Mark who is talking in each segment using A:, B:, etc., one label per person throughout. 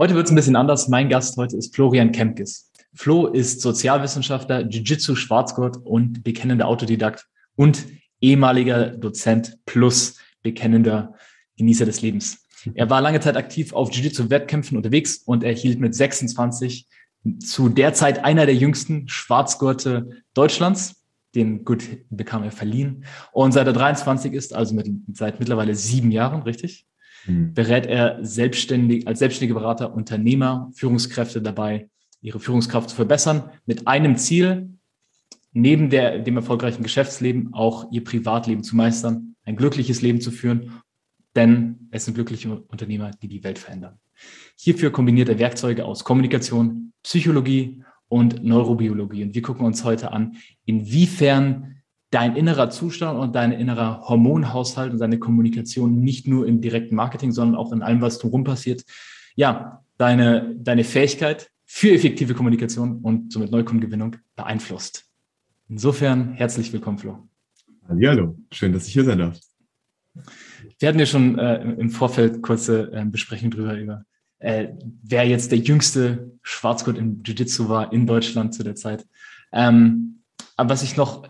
A: Heute wird es ein bisschen anders. Mein Gast heute ist Florian Kempkes. Flo ist Sozialwissenschaftler, Jiu-Jitsu-Schwarzgurt und bekennender Autodidakt und ehemaliger Dozent plus bekennender Genießer des Lebens. Er war lange Zeit aktiv auf Jiu-Jitsu-Wettkämpfen unterwegs und erhielt mit 26 zu der Zeit einer der jüngsten Schwarzgurte Deutschlands. Den Gut bekam er verliehen. Und seit er 23 ist, also mit, seit mittlerweile sieben Jahren, richtig? Mhm. berät er selbstständig, als selbstständiger Berater Unternehmer, Führungskräfte dabei, ihre Führungskraft zu verbessern, mit einem Ziel, neben der, dem erfolgreichen Geschäftsleben auch ihr Privatleben zu meistern, ein glückliches Leben zu führen, denn es sind glückliche Unternehmer, die die Welt verändern. Hierfür kombiniert er Werkzeuge aus Kommunikation, Psychologie und Neurobiologie. Und wir gucken uns heute an, inwiefern dein innerer Zustand und dein innerer Hormonhaushalt und deine Kommunikation nicht nur im direkten Marketing, sondern auch in allem, was drumherum passiert, ja, deine, deine Fähigkeit für effektive Kommunikation und somit Neukundengewinnung beeinflusst. Insofern herzlich willkommen, Flo.
B: Hallo, schön, dass ich hier sein darf.
A: Wir hatten ja schon äh, im Vorfeld kurze äh, Besprechung drüber über, äh, wer jetzt der jüngste Schwarzgurt im Jiu-Jitsu war in Deutschland zu der Zeit. Ähm, aber was ich noch,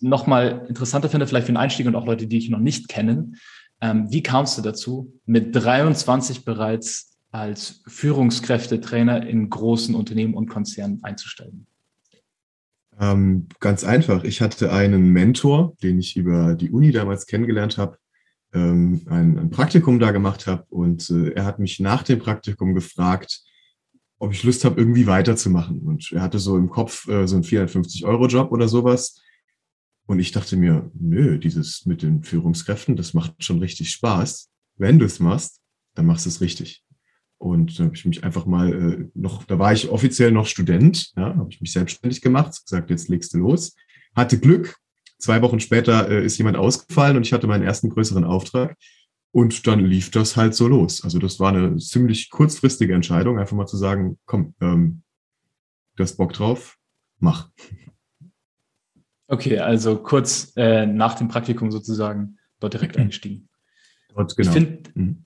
A: noch mal interessanter finde, vielleicht für den Einstieg und auch Leute, die ich noch nicht kennen, ähm, wie kamst du dazu, mit 23 bereits als Führungskräftetrainer in großen Unternehmen und Konzernen einzusteigen?
B: Ähm, ganz einfach. Ich hatte einen Mentor, den ich über die Uni damals kennengelernt habe, ähm, ein, ein, Praktikum da gemacht habe und äh, er hat mich nach dem Praktikum gefragt, ob ich Lust habe, irgendwie weiterzumachen. Und er hatte so im Kopf äh, so einen 450-Euro-Job oder sowas. Und ich dachte mir, nö, dieses mit den Führungskräften, das macht schon richtig Spaß. Wenn du es machst, dann machst du es richtig. Und dann habe ich mich einfach mal äh, noch, da war ich offiziell noch Student, ja, habe ich mich selbstständig gemacht, gesagt, jetzt legst du los. Hatte Glück. Zwei Wochen später äh, ist jemand ausgefallen und ich hatte meinen ersten größeren Auftrag. Und dann lief das halt so los. Also das war eine ziemlich kurzfristige Entscheidung, einfach mal zu sagen, komm, ähm, du hast Bock drauf, mach.
A: Okay, also kurz äh, nach dem Praktikum sozusagen dort direkt eingestiegen.
B: Dort, genau.
A: Ich finde mhm.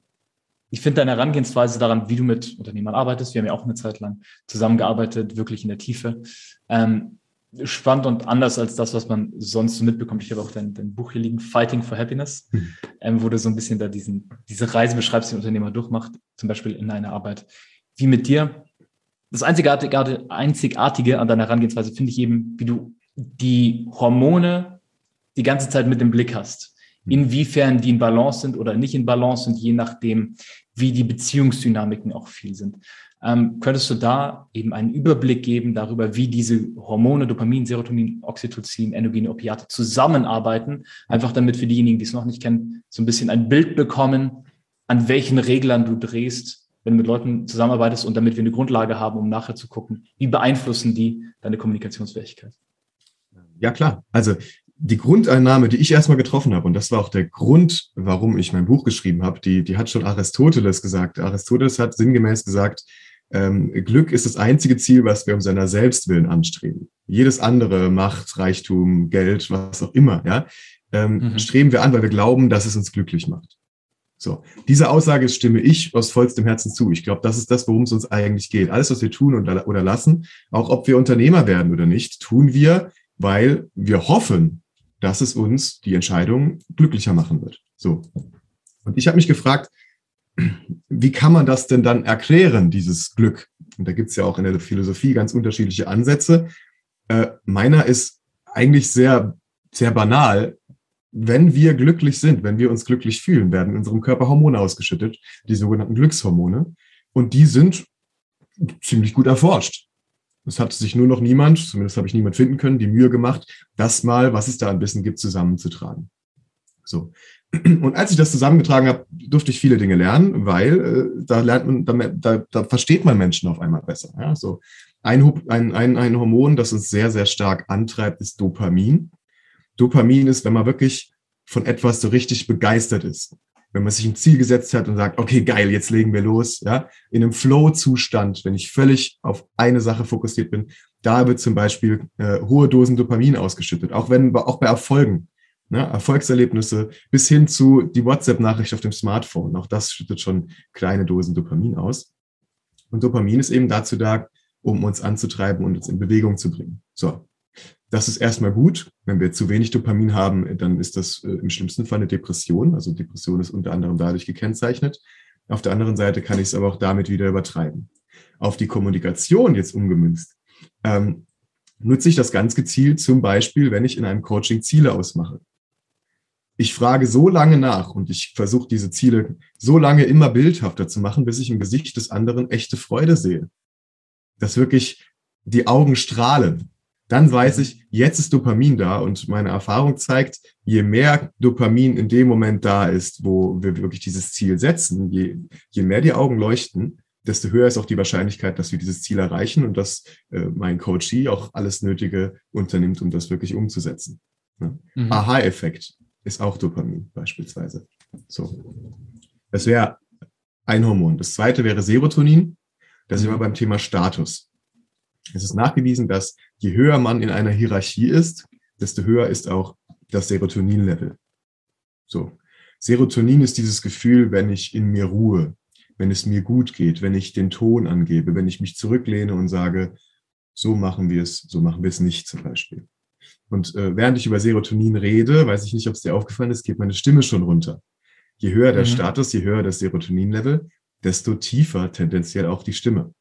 A: ich find deine Herangehensweise daran, wie du mit Unternehmern arbeitest, wir haben ja auch eine Zeit lang zusammengearbeitet, wirklich in der Tiefe, ähm, spannend und anders als das, was man sonst so mitbekommt. Ich habe auch dein, dein Buch hier liegen, Fighting for Happiness, mhm. ähm, wo du so ein bisschen da diesen, diese Reise beschreibst, die ein Unternehmer durchmacht, zum Beispiel in einer Arbeit wie mit dir. Das Einzigartige, Einzigartige an deiner Herangehensweise finde ich eben, wie du die Hormone die ganze Zeit mit dem Blick hast. Hm. Inwiefern die in Balance sind oder nicht in Balance sind, je nachdem, wie die Beziehungsdynamiken auch viel sind. Ähm, könntest du da eben einen Überblick geben darüber, wie diese Hormone, Dopamin, Serotonin, Oxytocin, Endogene, Opiate zusammenarbeiten? Einfach damit für diejenigen, die es noch nicht kennen, so ein bisschen ein Bild bekommen, an welchen Reglern du drehst, wenn du mit Leuten zusammenarbeitest und damit wir eine Grundlage haben, um nachher zu gucken, wie beeinflussen die deine Kommunikationsfähigkeit?
B: Ja, klar. Also die Grundeinnahme, die ich erstmal getroffen habe, und das war auch der Grund, warum ich mein Buch geschrieben habe, die, die hat schon Aristoteles gesagt. Aristoteles hat sinngemäß gesagt, ähm, Glück ist das einzige Ziel, was wir um seiner Selbstwillen anstreben. Jedes andere, Macht, Reichtum, Geld, was auch immer, ja, ähm, mhm. streben wir an, weil wir glauben, dass es uns glücklich macht. So, diese Aussage stimme ich aus vollstem Herzen zu. Ich glaube, das ist das, worum es uns eigentlich geht. Alles, was wir tun oder, oder lassen, auch ob wir Unternehmer werden oder nicht, tun wir, weil wir hoffen, dass es uns die Entscheidung glücklicher machen wird. So. Und ich habe mich gefragt, wie kann man das denn dann erklären, dieses Glück? Und da gibt es ja auch in der Philosophie ganz unterschiedliche Ansätze. Äh, meiner ist eigentlich sehr, sehr banal. Wenn wir glücklich sind, wenn wir uns glücklich fühlen, werden in unserem Körper Hormone ausgeschüttet, die sogenannten Glückshormone. Und die sind ziemlich gut erforscht. Es hat sich nur noch niemand, zumindest habe ich niemand finden können, die Mühe gemacht, das mal, was es da ein bisschen gibt, zusammenzutragen. So. Und als ich das zusammengetragen habe, durfte ich viele Dinge lernen, weil äh, da lernt man, da, da, da versteht man Menschen auf einmal besser. Ja? So ein, ein, ein, ein Hormon, das uns sehr, sehr stark antreibt, ist Dopamin. Dopamin ist, wenn man wirklich von etwas so richtig begeistert ist. Wenn man sich ein Ziel gesetzt hat und sagt, okay, geil, jetzt legen wir los, ja, in einem Flow-Zustand, wenn ich völlig auf eine Sache fokussiert bin, da wird zum Beispiel äh, hohe Dosen Dopamin ausgeschüttet, auch wenn, auch bei Erfolgen, ne, Erfolgserlebnisse bis hin zu die WhatsApp-Nachricht auf dem Smartphone, auch das schüttet schon kleine Dosen Dopamin aus. Und Dopamin ist eben dazu da, um uns anzutreiben und uns in Bewegung zu bringen. So, das ist erstmal gut. Wenn wir zu wenig Dopamin haben, dann ist das äh, im schlimmsten Fall eine Depression. Also Depression ist unter anderem dadurch gekennzeichnet. Auf der anderen Seite kann ich es aber auch damit wieder übertreiben. Auf die Kommunikation jetzt umgemünzt, ähm, nutze ich das ganz gezielt zum Beispiel, wenn ich in einem Coaching Ziele ausmache. Ich frage so lange nach und ich versuche diese Ziele so lange immer bildhafter zu machen, bis ich im Gesicht des anderen echte Freude sehe. Dass wirklich die Augen strahlen, dann weiß ich, jetzt ist Dopamin da und meine Erfahrung zeigt, je mehr Dopamin in dem Moment da ist, wo wir wirklich dieses Ziel setzen, je, je mehr die Augen leuchten, desto höher ist auch die Wahrscheinlichkeit, dass wir dieses Ziel erreichen und dass äh, mein Coachee auch alles Nötige unternimmt, um das wirklich umzusetzen. Ne? Mhm. Aha-Effekt ist auch Dopamin beispielsweise. So. Das wäre ein Hormon. Das zweite wäre Serotonin. Da sind wir beim Thema Status. Es ist nachgewiesen, dass je höher man in einer Hierarchie ist, desto höher ist auch das Serotonin-Level. So. Serotonin ist dieses Gefühl, wenn ich in mir ruhe, wenn es mir gut geht, wenn ich den Ton angebe, wenn ich mich zurücklehne und sage, so machen wir es, so machen wir es nicht zum Beispiel. Und äh, während ich über Serotonin rede, weiß ich nicht, ob es dir aufgefallen ist, geht meine Stimme schon runter. Je höher der mhm. Status, je höher das Serotonin-Level, desto tiefer tendenziell auch die Stimme.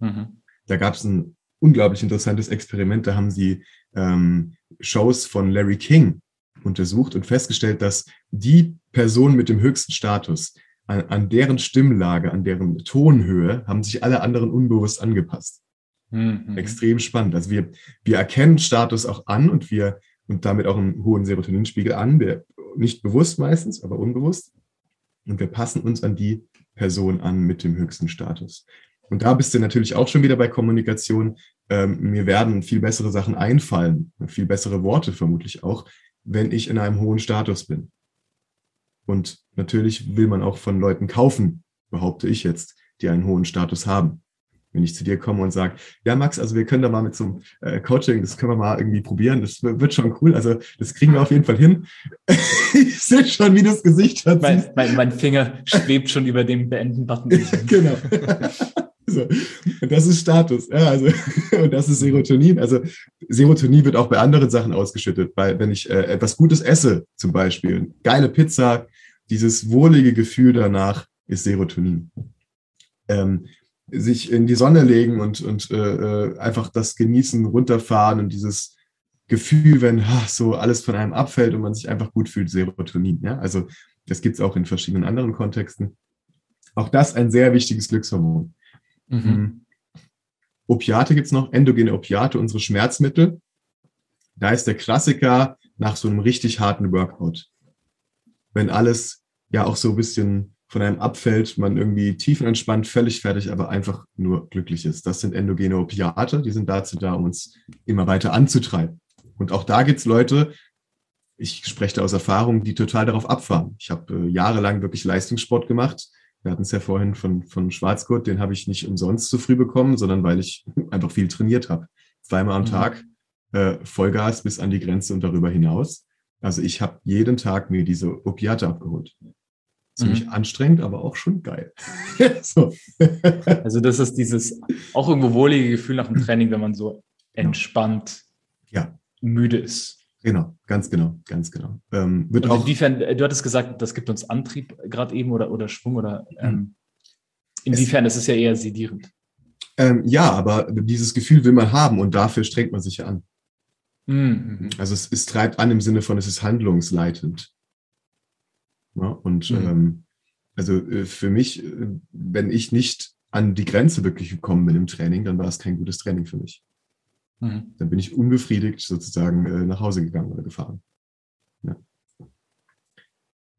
B: Mhm. Da gab es ein unglaublich interessantes Experiment. Da haben sie ähm, Shows von Larry King untersucht und festgestellt, dass die Person mit dem höchsten Status, an, an deren Stimmlage, an deren Tonhöhe, haben sich alle anderen unbewusst angepasst. Mhm. Extrem spannend. Also wir, wir erkennen Status auch an und wir und damit auch einen hohen Serotoninspiegel an. Wir, nicht bewusst meistens, aber unbewusst. Und wir passen uns an die Person an mit dem höchsten Status. Und da bist du natürlich auch schon wieder bei Kommunikation. Ähm, mir werden viel bessere Sachen einfallen, viel bessere Worte vermutlich auch, wenn ich in einem hohen Status bin. Und natürlich will man auch von Leuten kaufen, behaupte ich jetzt, die einen hohen Status haben. Wenn ich zu dir komme und sage, ja Max, also wir können da mal mit so einem äh, Coaching, das können wir mal irgendwie probieren, das wird schon cool, also das kriegen wir auf jeden Fall hin. ich sehe schon, wie das Gesicht hat.
A: Mein, mein, mein Finger schwebt schon über dem Beenden-Button.
B: genau. So. Und das ist Status. Ja, also, und das ist Serotonin. Also Serotonin wird auch bei anderen Sachen ausgeschüttet. Weil wenn ich äh, etwas Gutes esse, zum Beispiel, geile Pizza, dieses wohlige Gefühl danach ist Serotonin. Ähm, sich in die Sonne legen und, und äh, äh einfach das genießen, runterfahren und dieses Gefühl, wenn ha, so alles von einem abfällt und man sich einfach gut fühlt, Serotonin. Ja? Also das gibt es auch in verschiedenen anderen Kontexten. Auch das ein sehr wichtiges Glückshormon. Mhm. Hm. Opiate gibt es noch, endogene Opiate, unsere Schmerzmittel. Da ist der Klassiker nach so einem richtig harten Workout. Wenn alles ja auch so ein bisschen von einem abfällt, man irgendwie tiefenentspannt, völlig fertig, aber einfach nur glücklich ist. Das sind endogene Opiate, die sind dazu da, um uns immer weiter anzutreiben. Und auch da gibt es Leute, ich spreche da aus Erfahrung, die total darauf abfahren. Ich habe äh, jahrelang wirklich Leistungssport gemacht wir hatten es ja vorhin von, von Schwarzgurt, den habe ich nicht umsonst zu früh bekommen, sondern weil ich einfach viel trainiert habe. Zweimal am mhm. Tag äh, Vollgas bis an die Grenze und darüber hinaus. Also ich habe jeden Tag mir diese Opiate abgeholt. Ziemlich mhm. anstrengend, aber auch schon geil.
A: so. Also das ist dieses auch irgendwo wohlige Gefühl nach dem Training, wenn man so entspannt
B: ja.
A: müde ist.
B: Genau, ganz genau, ganz genau.
A: Ähm, wird Und auch, inwiefern, du hattest gesagt, das gibt uns Antrieb gerade eben oder, oder Schwung oder ähm, mhm. inwiefern es, ist es ja eher sedierend.
B: Ähm, ja, aber dieses Gefühl will man haben und dafür strengt man sich ja an. Mhm. Also es, es, treibt an im Sinne von, es ist handlungsleitend. Ja, und mhm. ähm, also äh, für mich, äh, wenn ich nicht an die Grenze wirklich gekommen bin im Training, dann war es kein gutes Training für mich. Mhm. Dann bin ich unbefriedigt sozusagen äh, nach Hause gegangen oder gefahren. Ja.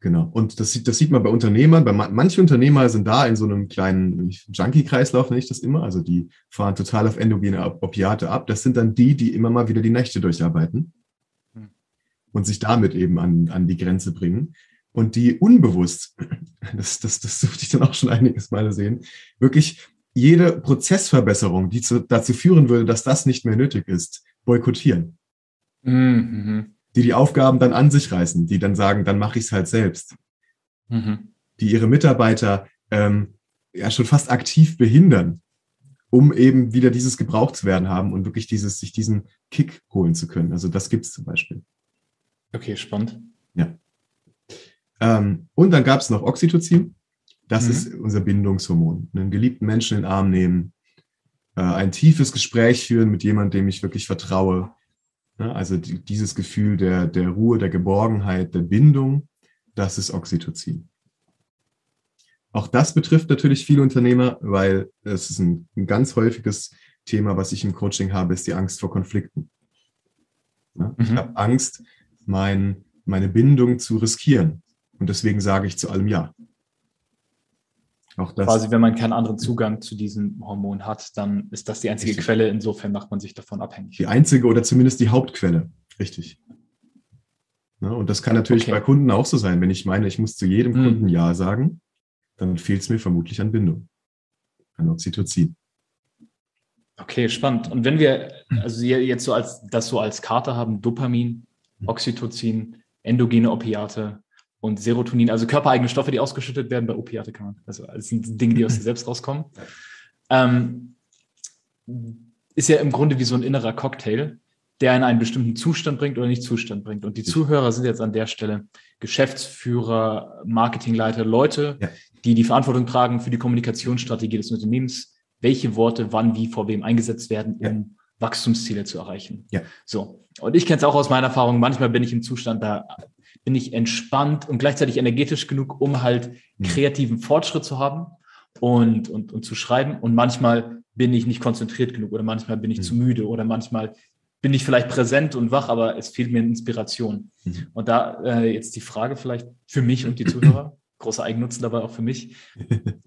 B: Genau. Und das sieht, das sieht man bei Unternehmern. Bei manche Unternehmer sind da in so einem kleinen Junkie-Kreislauf, nenne ich das immer. Also die fahren total auf endogene Opiate ab. Das sind dann die, die immer mal wieder die Nächte durcharbeiten hm. und sich damit eben an, an die Grenze bringen. Und die unbewusst, das, das, das durfte ich dann auch schon einiges Mal sehen, wirklich jede Prozessverbesserung, die zu, dazu führen würde, dass das nicht mehr nötig ist, boykottieren. Mhm die die Aufgaben dann an sich reißen, die dann sagen, dann mache ich es halt selbst. Mhm. Die ihre Mitarbeiter ähm, ja schon fast aktiv behindern, um eben wieder dieses gebraucht zu werden haben und wirklich dieses, sich diesen Kick holen zu können. Also das gibt es zum Beispiel.
A: Okay, spannend.
B: Ja. Ähm, und dann gab es noch Oxytocin. Das mhm. ist unser Bindungshormon. Einen geliebten Menschen in den Arm nehmen, äh, ein tiefes Gespräch führen mit jemandem, dem ich wirklich vertraue, Ne? Also dieses Gefühl der, der Ruhe, der Geborgenheit, der Bindung, das ist Oxytocin. Auch das betrifft natürlich viele Unternehmer, weil es ist ein, ein ganz häufiges Thema, was ich im Coaching habe, ist die Angst vor Konflikten. Ja? Mhm. Ich habe Angst, mein, meine Bindung zu riskieren. Und deswegen sage ich zu allem Ja.
A: Auch das. Quasi, wenn man keinen anderen Zugang zu diesem Hormon hat, dann ist das die einzige richtig. Quelle. Insofern macht man sich davon abhängig.
B: Die einzige oder zumindest die Hauptquelle. Richtig. Ja, und das kann natürlich okay. bei Kunden auch so sein. Wenn ich meine, ich muss zu jedem hm. Kunden Ja sagen, dann fehlt es mir vermutlich an Bindung, an Oxytocin.
A: Okay, spannend. Und wenn wir also jetzt so als das so als Karte haben, Dopamin, hm. Oxytocin, endogene Opiate, und Serotonin, also körpereigene Stoffe, die ausgeschüttet werden bei Opiate kann man. Also das sind Dinge, die aus dir selbst rauskommen. Ähm, ist ja im Grunde wie so ein innerer Cocktail, der in einen bestimmten Zustand bringt oder nicht Zustand bringt. Und die Zuhörer sind jetzt an der Stelle Geschäftsführer, Marketingleiter, Leute, ja. die die Verantwortung tragen für die Kommunikationsstrategie des Unternehmens, welche Worte wann wie vor wem eingesetzt werden, um ja. Wachstumsziele zu erreichen. Ja. So. Und ich kenne es auch aus meiner Erfahrung. Manchmal bin ich im Zustand, da bin ich entspannt und gleichzeitig energetisch genug, um halt mhm. kreativen Fortschritt zu haben und, und, und zu schreiben. Und manchmal bin ich nicht konzentriert genug oder manchmal bin ich mhm. zu müde oder manchmal bin ich vielleicht präsent und wach, aber es fehlt mir Inspiration. Mhm. Und da äh, jetzt die Frage vielleicht für mich und die Zuhörer, großer Eigennutzen dabei auch für mich,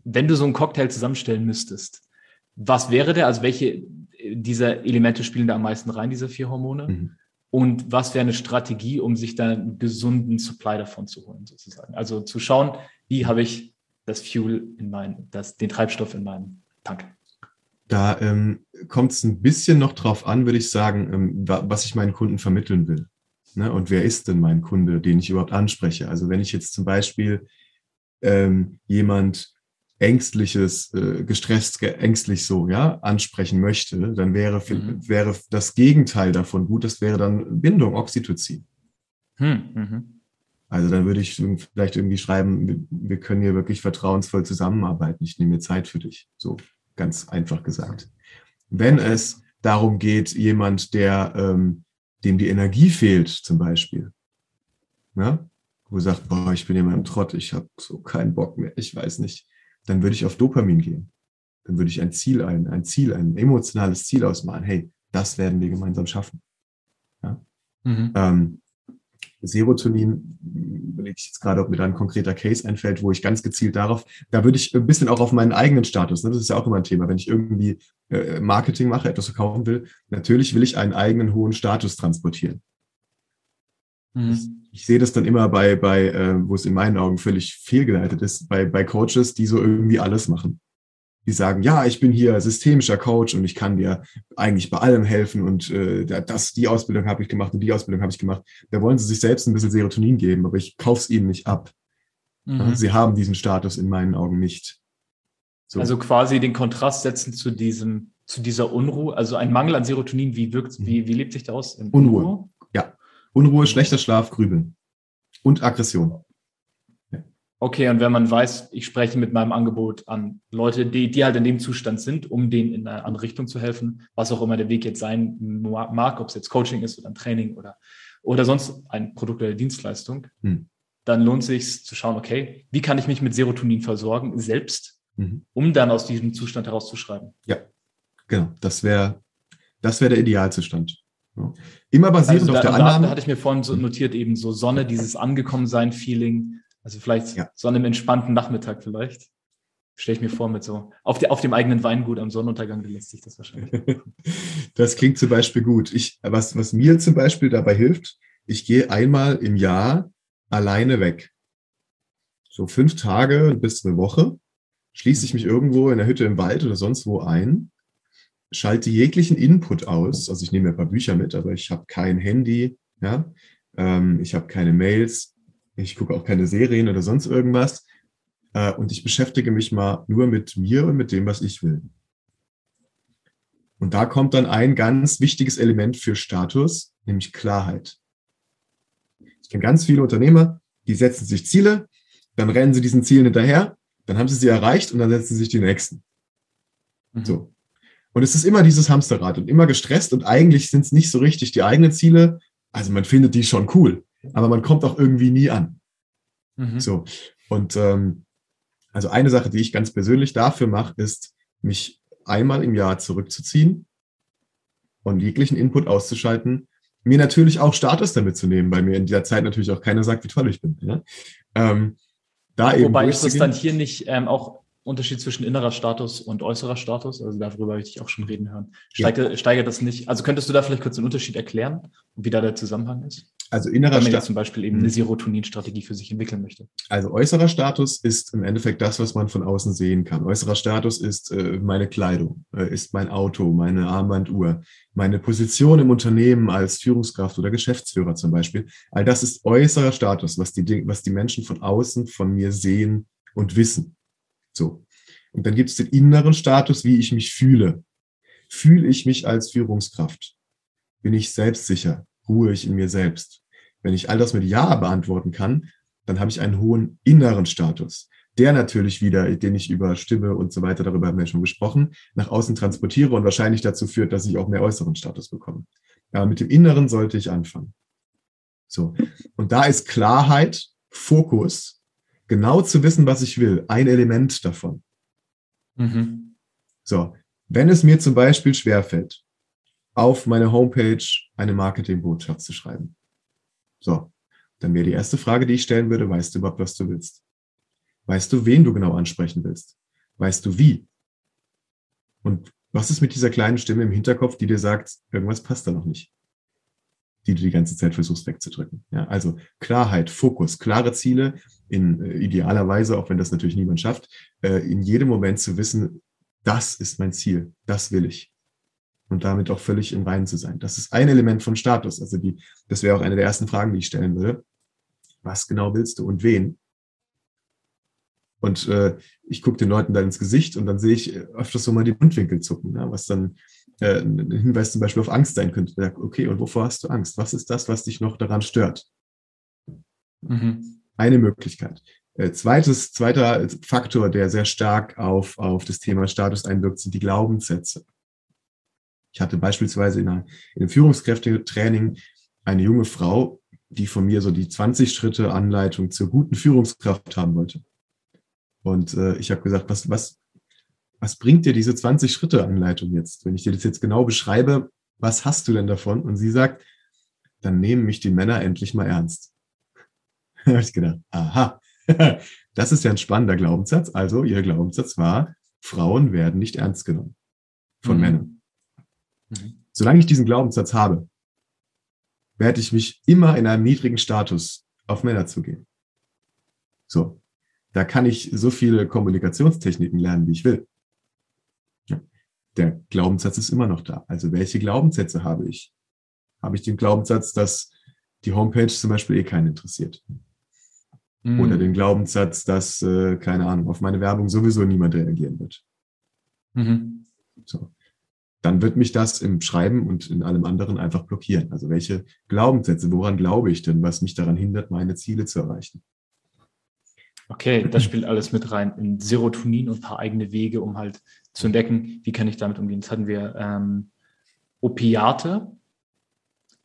A: wenn du so einen Cocktail zusammenstellen müsstest, was wäre der? Also welche dieser Elemente spielen da am meisten rein, diese vier Hormone? Mhm und was wäre eine Strategie, um sich da einen gesunden Supply davon zu holen, sozusagen. Also zu schauen, wie habe ich das Fuel in meinem, das, den Treibstoff in meinem Tank.
B: Da ähm, kommt es ein bisschen noch drauf an, würde ich sagen, ähm, was ich meinen Kunden vermitteln will. Ne? Und wer ist denn mein Kunde, den ich überhaupt anspreche? Also wenn ich jetzt zum Beispiel ähm, jemand ängstliches, äh, gestresst, ängstlich so, ja, ansprechen möchte, dann wäre, mhm. wäre das Gegenteil davon gut, das wäre dann Bindung, Oxytocin. Hm, mhm. Also dann würde ich vielleicht irgendwie schreiben, wir können hier wirklich vertrauensvoll zusammenarbeiten, ich nehme mir Zeit für dich, so ganz einfach gesagt. Wenn es darum geht, jemand, der, ähm, dem die Energie fehlt, zum Beispiel, ja, wo sagt, boah, ich bin immer im Trott, ich habe so keinen Bock mehr, ich weiß nicht, dann würde ich auf Dopamin gehen. Dann würde ich ein Ziel, ein, ein Ziel, ein emotionales Ziel ausmalen. Hey, das werden wir gemeinsam schaffen. Ja? Mhm. Ähm, Serotonin, überlege ich jetzt gerade, ob mir da ein konkreter Case einfällt, wo ich ganz gezielt darauf, da würde ich ein bisschen auch auf meinen eigenen Status, ne? das ist ja auch immer ein Thema, wenn ich irgendwie äh, Marketing mache, etwas verkaufen will, natürlich will ich einen eigenen hohen Status transportieren. Mhm. Ich, sehe das dann immer bei, bei äh, wo es in meinen Augen völlig fehlgeleitet ist, bei, bei Coaches, die so irgendwie alles machen. Die sagen, ja, ich bin hier systemischer Coach und ich kann dir eigentlich bei allem helfen und äh, das, die Ausbildung habe ich gemacht und die Ausbildung habe ich gemacht. Da wollen sie sich selbst ein bisschen Serotonin geben, aber ich kaufe es ihnen nicht ab. Mhm. Sie haben diesen Status in meinen Augen nicht.
A: So. Also quasi den Kontrast setzen zu diesem, zu dieser Unruhe, also ein Mangel an Serotonin, wie wirkt, mhm. wie, wie lebt sich das aus?
B: Unruhe. Unruhe? Unruhe, schlechter Schlaf, Grübeln und Aggression.
A: Okay, und wenn man weiß, ich spreche mit meinem Angebot an Leute, die, die halt in dem Zustand sind, um denen in eine andere Richtung zu helfen, was auch immer der Weg jetzt sein mag, ob es jetzt Coaching ist oder ein Training oder, oder sonst ein Produkt oder Dienstleistung, hm. dann lohnt es sich zu schauen, okay, wie kann ich mich mit Serotonin versorgen, selbst, mhm. um dann aus diesem Zustand herauszuschreiben.
B: Ja, genau. Das wäre das wäre der Idealzustand. Immer basierend also
A: auf
B: der
A: Annahme. Da hatte ich mir vorhin so notiert, eben so Sonne, dieses Angekommensein-Feeling, Also vielleicht ja. so an einem entspannten Nachmittag vielleicht. Stelle ich mir vor, mit so auf, die, auf dem eigenen Weingut am Sonnenuntergang lässt sich das wahrscheinlich.
B: das klingt zum Beispiel gut. Ich, was, was mir zum Beispiel dabei hilft, ich gehe einmal im Jahr alleine weg. So fünf Tage bis eine Woche schließe ich mich irgendwo in der Hütte im Wald oder sonst wo ein, schalte jeglichen Input aus. Also ich nehme ein paar Bücher mit, aber ich habe kein Handy, ja, ähm, ich habe keine Mails, ich gucke auch keine Serien oder sonst irgendwas. Äh, und ich beschäftige mich mal nur mit mir und mit dem, was ich will. Und da kommt dann ein ganz wichtiges Element für Status, nämlich Klarheit. Ich kenne ganz viele Unternehmer, die setzen sich Ziele, dann rennen sie diesen Zielen hinterher, dann haben sie sie erreicht und dann setzen sie sich die nächsten. Mhm. So. Und es ist immer dieses Hamsterrad und immer gestresst und eigentlich sind es nicht so richtig die eigenen Ziele. Also man findet die schon cool, aber man kommt auch irgendwie nie an. Mhm. So. Und ähm, also eine Sache, die ich ganz persönlich dafür mache, ist, mich einmal im Jahr zurückzuziehen und jeglichen Input auszuschalten. Mir natürlich auch Status damit zu nehmen, weil mir in dieser Zeit natürlich auch keiner sagt, wie toll ich bin. Ja? Ähm,
A: da Wobei ist es dann hier nicht ähm, auch Unterschied zwischen innerer Status und äußerer Status? Also darüber habe ich dich auch schon reden hören. Steigert, ja. steigert das nicht? Also könntest du da vielleicht kurz den Unterschied erklären, wie da der Zusammenhang ist?
B: Also innerer
A: Status. Wenn man jetzt zum Beispiel eben eine mhm. Serotonin-Strategie für sich entwickeln möchte.
B: Also äußerer Status ist im Endeffekt das, was man von außen sehen kann. Äußerer Status ist äh, meine Kleidung, äh, ist mein Auto, meine Armbanduhr, meine Position im Unternehmen als Führungskraft oder Geschäftsführer zum Beispiel. All das ist äußerer Status, was die, was die Menschen von außen von mir sehen und wissen. So. Und dann gibt es den inneren Status, wie ich mich fühle. Fühle ich mich als Führungskraft? Bin ich selbstsicher? Ruhe ich in mir selbst? Wenn ich all das mit Ja beantworten kann, dann habe ich einen hohen inneren Status. Der natürlich wieder, den ich über Stimme und so weiter, darüber haben wir schon gesprochen, nach außen transportiere und wahrscheinlich dazu führt, dass ich auch mehr äußeren Status bekomme. Aber mit dem Inneren sollte ich anfangen. So. Und da ist Klarheit, Fokus, genau zu wissen, was ich will, ein Element davon. Mhm. So. Wenn es mir zum Beispiel schwerfällt, auf meine Homepage eine Marketingbotschaft zu schreiben, so, dann wäre die erste Frage, die ich stellen würde, weißt du überhaupt, was du willst? Weißt du, wen du genau ansprechen willst? Weißt du, wie? Und was ist mit dieser kleinen Stimme im Hinterkopf, die dir sagt, irgendwas passt da noch nicht? Die du die ganze Zeit versuchst wegzudrücken. Ja, also Klarheit, Fokus, klare Ziele, in äh, idealer Weise, auch wenn das natürlich niemand schafft, äh, in jedem Moment zu wissen, das ist mein Ziel, das will ich und damit auch völlig im Reinen zu sein. Das ist ein Element von Status. Also die, das wäre auch eine der ersten Fragen, die ich stellen würde. Was genau willst du und wen? Und äh, ich gucke den Leuten dann ins Gesicht und dann sehe ich öfters so mal die Mundwinkel zucken, ja, was dann äh, ein Hinweis zum Beispiel auf Angst sein könnte. Okay, und wovor hast du Angst? Was ist das, was dich noch daran stört? Mhm. Eine Möglichkeit. Äh, zweites, zweiter Faktor, der sehr stark auf, auf das Thema Status einwirkt, sind die Glaubenssätze. Ich hatte beispielsweise in, einer, in einem Führungskräftetraining eine junge Frau, die von mir so die 20 Schritte Anleitung zur guten Führungskraft haben wollte. Und äh, ich habe gesagt, was, was, was bringt dir diese 20 Schritte Anleitung jetzt? Wenn ich dir das jetzt genau beschreibe, was hast du denn davon? Und sie sagt, dann nehmen mich die Männer endlich mal ernst. da habe ich gedacht, aha, das ist ja ein spannender Glaubenssatz. Also ihr Glaubenssatz war, Frauen werden nicht ernst genommen von mhm. Männern. Mhm. Solange ich diesen Glaubenssatz habe, werde ich mich immer in einem niedrigen Status auf Männer zugehen. So, da kann ich so viele Kommunikationstechniken lernen, wie ich will. Der Glaubenssatz ist immer noch da. Also welche Glaubenssätze habe ich? Habe ich den Glaubenssatz, dass die Homepage zum Beispiel eh keinen interessiert? Mhm. Oder den Glaubenssatz, dass, äh, keine Ahnung, auf meine Werbung sowieso niemand reagieren wird. Mhm. So dann wird mich das im Schreiben und in allem anderen einfach blockieren. Also welche Glaubenssätze, woran glaube ich denn, was mich daran hindert, meine Ziele zu erreichen?
A: Okay, das spielt alles mit rein in Serotonin und ein paar eigene Wege, um halt zu entdecken, wie kann ich damit umgehen. Jetzt hatten wir ähm, Opiate,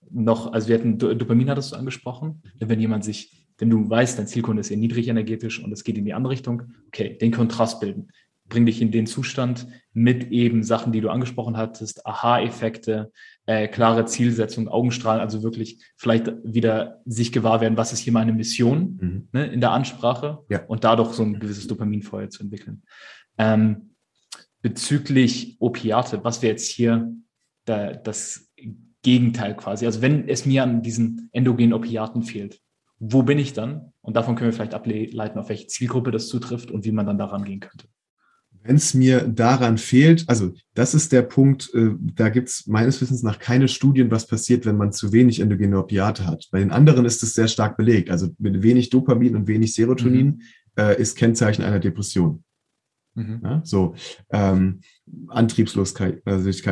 A: noch, also wir hatten Dopamin hattest du angesprochen, wenn jemand sich, wenn du weißt, dein Zielkunde ist eher niedrig energetisch und es geht in die andere Richtung, okay, den Kontrast bilden bringen dich in den Zustand mit eben Sachen, die du angesprochen hattest, Aha-Effekte, äh, klare Zielsetzung, Augenstrahlen, also wirklich vielleicht wieder sich gewahr werden, was ist hier meine Mission mhm. ne, in der Ansprache ja. und dadurch so ein gewisses Dopaminfeuer zu entwickeln. Ähm, bezüglich Opiate, was wäre jetzt hier da, das Gegenteil quasi? Also wenn es mir an diesen endogenen Opiaten fehlt, wo bin ich dann? Und davon können wir vielleicht ableiten, auf welche Zielgruppe das zutrifft und wie man dann daran gehen könnte.
B: Wenn es mir daran fehlt, also das ist der Punkt, äh, da gibt es meines Wissens nach keine Studien, was passiert, wenn man zu wenig endogene Opiate hat. Bei den anderen ist es sehr stark belegt. Also mit wenig Dopamin und wenig Serotonin mhm. äh, ist Kennzeichen einer Depression. Mhm. Ja, so ähm, Antriebslosigkeit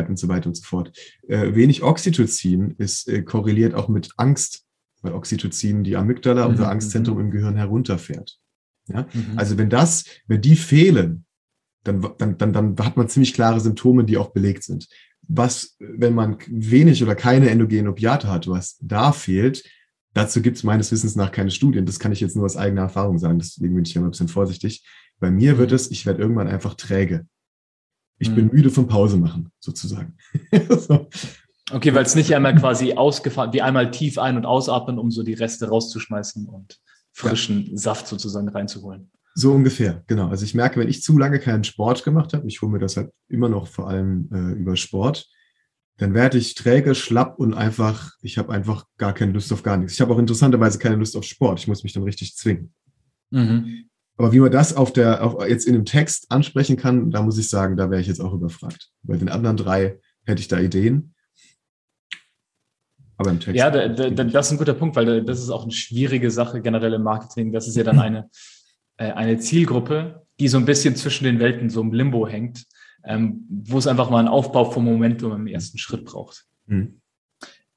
B: und so weiter und so fort. Äh, wenig Oxytocin ist äh, korreliert auch mit Angst, weil Oxytocin die Amygdala, mhm. unser Angstzentrum im Gehirn herunterfährt. Ja? Mhm. Also wenn das, wenn die fehlen, dann, dann, dann, dann hat man ziemlich klare Symptome, die auch belegt sind. Was, wenn man wenig oder keine endogenen Opiate hat, was da fehlt, dazu gibt es meines Wissens nach keine Studien. Das kann ich jetzt nur aus eigener Erfahrung sagen, deswegen bin ich hier ein bisschen vorsichtig. Bei mir wird mhm. es, ich werde irgendwann einfach träge. Ich mhm. bin müde vom Pause machen, sozusagen.
A: so. Okay, weil es nicht einmal quasi ausgefahren, wie einmal tief ein- und ausatmen, um so die Reste rauszuschmeißen und frischen ja. Saft sozusagen reinzuholen.
B: So ungefähr, genau. Also ich merke, wenn ich zu lange keinen Sport gemacht habe, ich hole mir das halt immer noch vor allem äh, über Sport, dann werde ich träge, schlapp und einfach, ich habe einfach gar keine Lust auf gar nichts. Ich habe auch interessanterweise keine Lust auf Sport. Ich muss mich dann richtig zwingen. Mhm. Aber wie man das auf der, auf, jetzt in dem Text ansprechen kann, da muss ich sagen, da wäre ich jetzt auch überfragt. Bei den anderen drei hätte ich da Ideen.
A: Aber im Text. Ja, da, da, das ist ein guter Punkt, weil das ist auch eine schwierige Sache generell im Marketing. Das ist ja dann eine, äh, eine Zielgruppe, die so ein bisschen zwischen den Welten so im Limbo hängt, ähm, wo es einfach mal einen Aufbau vom Momentum im ersten Schritt braucht. Mhm.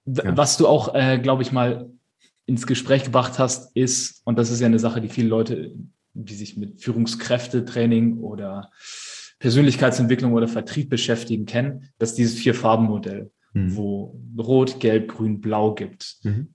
A: Ja. Was du auch, äh, glaube ich, mal ins Gespräch gebracht hast, ist, und das ist ja eine Sache, die viele Leute die sich mit Führungskräftetraining oder Persönlichkeitsentwicklung oder Vertrieb beschäftigen, kennen, dass dieses Vier-Farben-Modell, mhm. wo Rot, Gelb, Grün, Blau gibt. Mhm.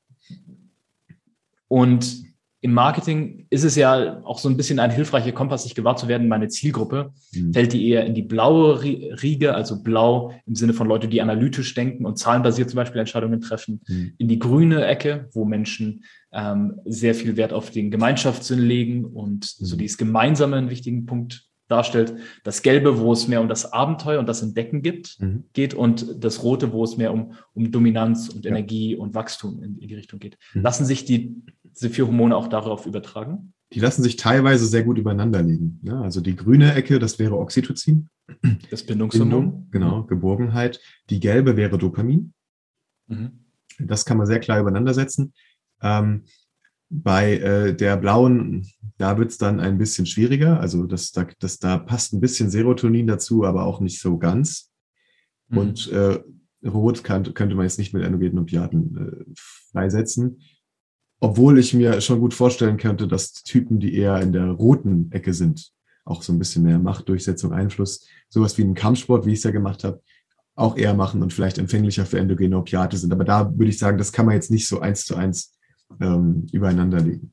A: Und im Marketing ist es ja auch so ein bisschen ein hilfreicher Kompass, sich gewahr zu werden, meine Zielgruppe, mhm. fällt die eher in die blaue Riege, also blau im Sinne von Leute, die analytisch denken und zahlenbasiert zum Beispiel Entscheidungen treffen, mhm. in die grüne Ecke, wo Menschen ähm, sehr viel Wert auf den Gemeinschaftssinn legen und mhm. so dieses Gemeinsame einen wichtigen Punkt darstellt. Das Gelbe, wo es mehr um das Abenteuer und das Entdecken gibt, mhm. geht und das Rote, wo es mehr um, um Dominanz und ja. Energie und Wachstum in, in die Richtung geht. Mhm. Lassen sich die, diese vier Hormone auch darauf übertragen?
B: Die lassen sich teilweise sehr gut übereinander legen. Ja, also die grüne Ecke, das wäre Oxytocin.
A: Das Bindungshormon. Bindung,
B: genau. Geborgenheit. Die gelbe wäre Dopamin. Mhm. Das kann man sehr klar übereinander setzen. Ähm, bei äh, der blauen, da wird es dann ein bisschen schwieriger. Also das, da, das, da passt ein bisschen Serotonin dazu, aber auch nicht so ganz. Mhm. Und äh, Rot kann, könnte man jetzt nicht mit endogenen Opiaten äh, freisetzen. Obwohl ich mir schon gut vorstellen könnte, dass Typen, die eher in der roten Ecke sind, auch so ein bisschen mehr Machtdurchsetzung, Einfluss, sowas wie einen Kampfsport, wie ich es ja gemacht habe, auch eher machen und vielleicht empfänglicher für endogene Opiate sind. Aber da würde ich sagen, das kann man jetzt nicht so eins zu eins ähm, übereinander legen.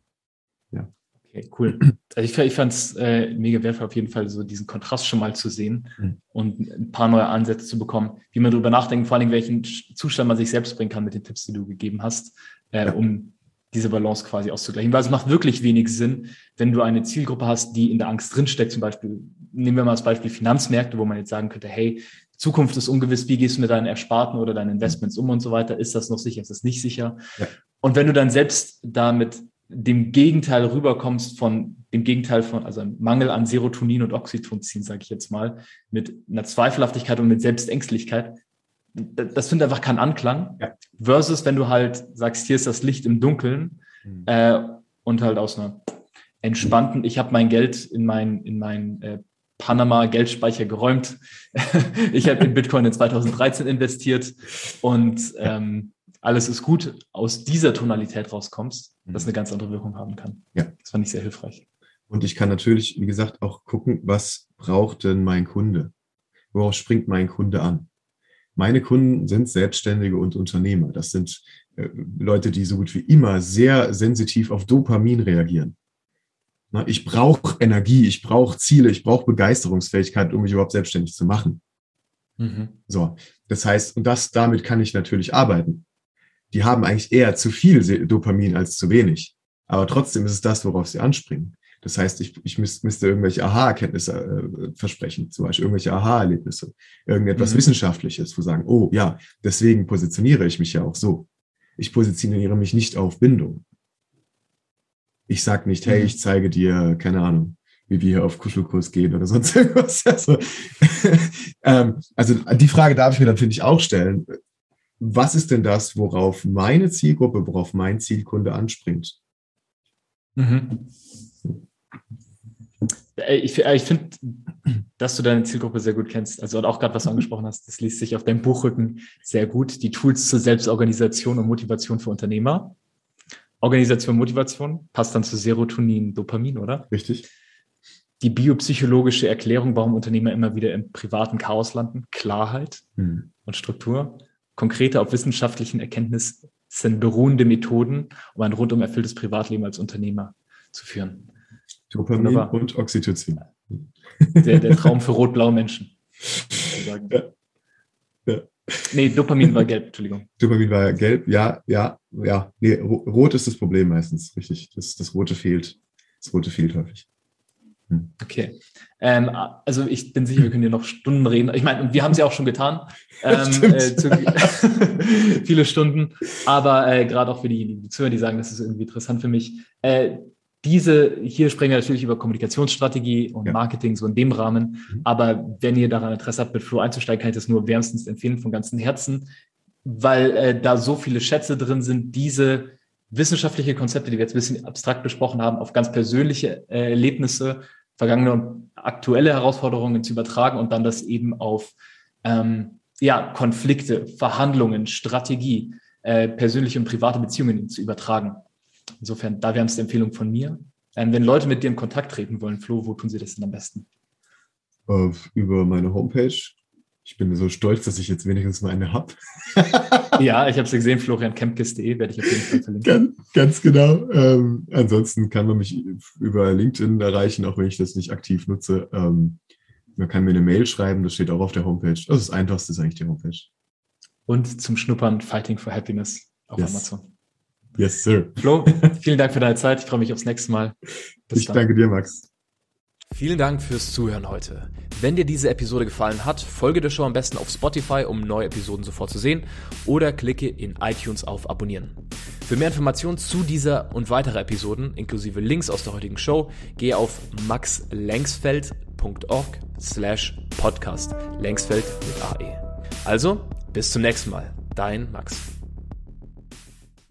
A: Ja. Okay, cool. Also ich, ich fand es äh, mega wertvoll, auf jeden Fall so diesen Kontrast schon mal zu sehen mhm. und ein paar neue Ansätze zu bekommen, wie man darüber nachdenkt, vor allem welchen Zustand man sich selbst bringen kann mit den Tipps, die du gegeben hast, äh, ja. um diese Balance quasi auszugleichen. Weil es macht wirklich wenig Sinn, wenn du eine Zielgruppe hast, die in der Angst drinsteckt, zum Beispiel, nehmen wir mal das Beispiel Finanzmärkte, wo man jetzt sagen könnte, hey, Zukunft ist ungewiss, wie gehst du mit deinen Ersparten oder deinen Investments um und so weiter, ist das noch sicher, ist das nicht sicher? Ja. Und wenn du dann selbst damit dem Gegenteil rüberkommst von dem Gegenteil von, also Mangel an Serotonin und Oxytocin, sage ich jetzt mal, mit einer Zweifelhaftigkeit und mit Selbstängstlichkeit, das findet einfach keinen Anklang. Ja. Versus, wenn du halt sagst, hier ist das Licht im Dunkeln mhm. äh, und halt aus einer entspannten, ich habe mein Geld in mein, in mein äh, Panama Geldspeicher geräumt. ich habe in Bitcoin in 2013 investiert und ähm, alles ist gut, aus dieser Tonalität rauskommst, das mhm. eine ganz andere Wirkung haben kann. Ja. Das fand ich sehr hilfreich.
B: Und ich kann natürlich, wie gesagt, auch gucken, was braucht denn mein Kunde? Worauf springt mein Kunde an? Meine Kunden sind Selbstständige und Unternehmer. Das sind äh, Leute, die so gut wie immer sehr sensitiv auf Dopamin reagieren. Ich brauche Energie, ich brauche Ziele, ich brauche Begeisterungsfähigkeit, um mich überhaupt selbstständig zu machen. Mhm. So, das heißt, und das damit kann ich natürlich arbeiten. Die haben eigentlich eher zu viel Dopamin als zu wenig. Aber trotzdem ist es das, worauf sie anspringen. Das heißt, ich, ich müsste, müsste irgendwelche Aha-Erkenntnisse äh, versprechen, zum Beispiel irgendwelche Aha-Erlebnisse, irgendetwas mhm. Wissenschaftliches, wo sagen, oh ja, deswegen positioniere ich mich ja auch so. Ich positioniere mich nicht auf Bindung. Ich sage nicht, hey, mhm. ich zeige dir, keine Ahnung, wie wir hier auf Kuschelkurs gehen oder sonst irgendwas. Also, ähm, also die Frage darf ich mir dann, finde ich, auch stellen. Was ist denn das, worauf meine Zielgruppe, worauf mein Zielkunde anspringt? Mhm.
A: Ich, äh, ich finde, dass du deine Zielgruppe sehr gut kennst. Also auch gerade, was du angesprochen hast, das liest sich auf deinem Buchrücken sehr gut. Die Tools zur Selbstorganisation und Motivation für Unternehmer. Organisation, Motivation passt dann zu Serotonin, Dopamin, oder?
B: Richtig.
A: Die biopsychologische Erklärung, warum Unternehmer immer wieder im privaten Chaos landen. Klarheit hm. und Struktur. Konkrete auf wissenschaftlichen Erkenntnissen beruhende Methoden, um ein rundum erfülltes Privatleben als Unternehmer zu führen.
B: Dopamin Wunderbar. und Oxytocin.
A: Der, der Traum für rot-blaue Menschen. Ja. Ja. Nee, Dopamin war gelb, Entschuldigung.
B: Dopamin war gelb, ja, ja, ja. Nee, rot ist das Problem meistens, richtig. Das, das Rote fehlt. Das Rote fehlt häufig.
A: Hm. Okay. Ähm, also ich bin sicher, wir können hier noch Stunden reden. Ich meine, wir haben es ja auch schon getan. Ähm, äh, zu, viele Stunden. Aber äh, gerade auch für diejenigen, die zuhören, die sagen, das ist irgendwie interessant für mich. Äh, diese, hier sprechen wir natürlich über Kommunikationsstrategie und ja. Marketing, so in dem Rahmen. Mhm. Aber wenn ihr daran Interesse habt, mit Flow einzusteigen, kann ich das nur wärmstens empfehlen von ganzem Herzen, weil äh, da so viele Schätze drin sind, diese wissenschaftliche Konzepte, die wir jetzt ein bisschen abstrakt besprochen haben, auf ganz persönliche äh, Erlebnisse, vergangene und aktuelle Herausforderungen zu übertragen und dann das eben auf ähm, ja, Konflikte, Verhandlungen, Strategie, äh, persönliche und private Beziehungen zu übertragen. Insofern, da wäre es die Empfehlung von mir. Ähm, wenn Leute mit dir in Kontakt treten wollen, Flo, wo tun sie das denn am besten?
B: Uh, über meine Homepage. Ich bin so stolz, dass ich jetzt wenigstens mal eine habe.
A: ja, ich habe es gesehen, floriankempkes.de werde ich auf jeden Fall verlinken.
B: Ganz, ganz genau. Ähm, ansonsten kann man mich über LinkedIn erreichen, auch wenn ich das nicht aktiv nutze. Ähm, man kann mir eine Mail schreiben, das steht auch auf der Homepage. Das ist das Einfachste, ist eigentlich die Homepage.
A: Und zum Schnuppern Fighting for Happiness auf yes. Amazon.
B: Yes, sir.
A: Flo, vielen Dank für deine Zeit. Ich freue mich aufs nächste Mal.
B: Bis ich dann. danke dir, Max.
C: Vielen Dank fürs Zuhören heute. Wenn dir diese Episode gefallen hat, folge der Show am besten auf Spotify, um neue Episoden sofort zu sehen, oder klicke in iTunes auf Abonnieren. Für mehr Informationen zu dieser und weiterer Episoden, inklusive Links aus der heutigen Show, gehe auf maxlengsfeld.org slash podcast. Längsfeld mit AE. Also, bis zum nächsten Mal. Dein Max.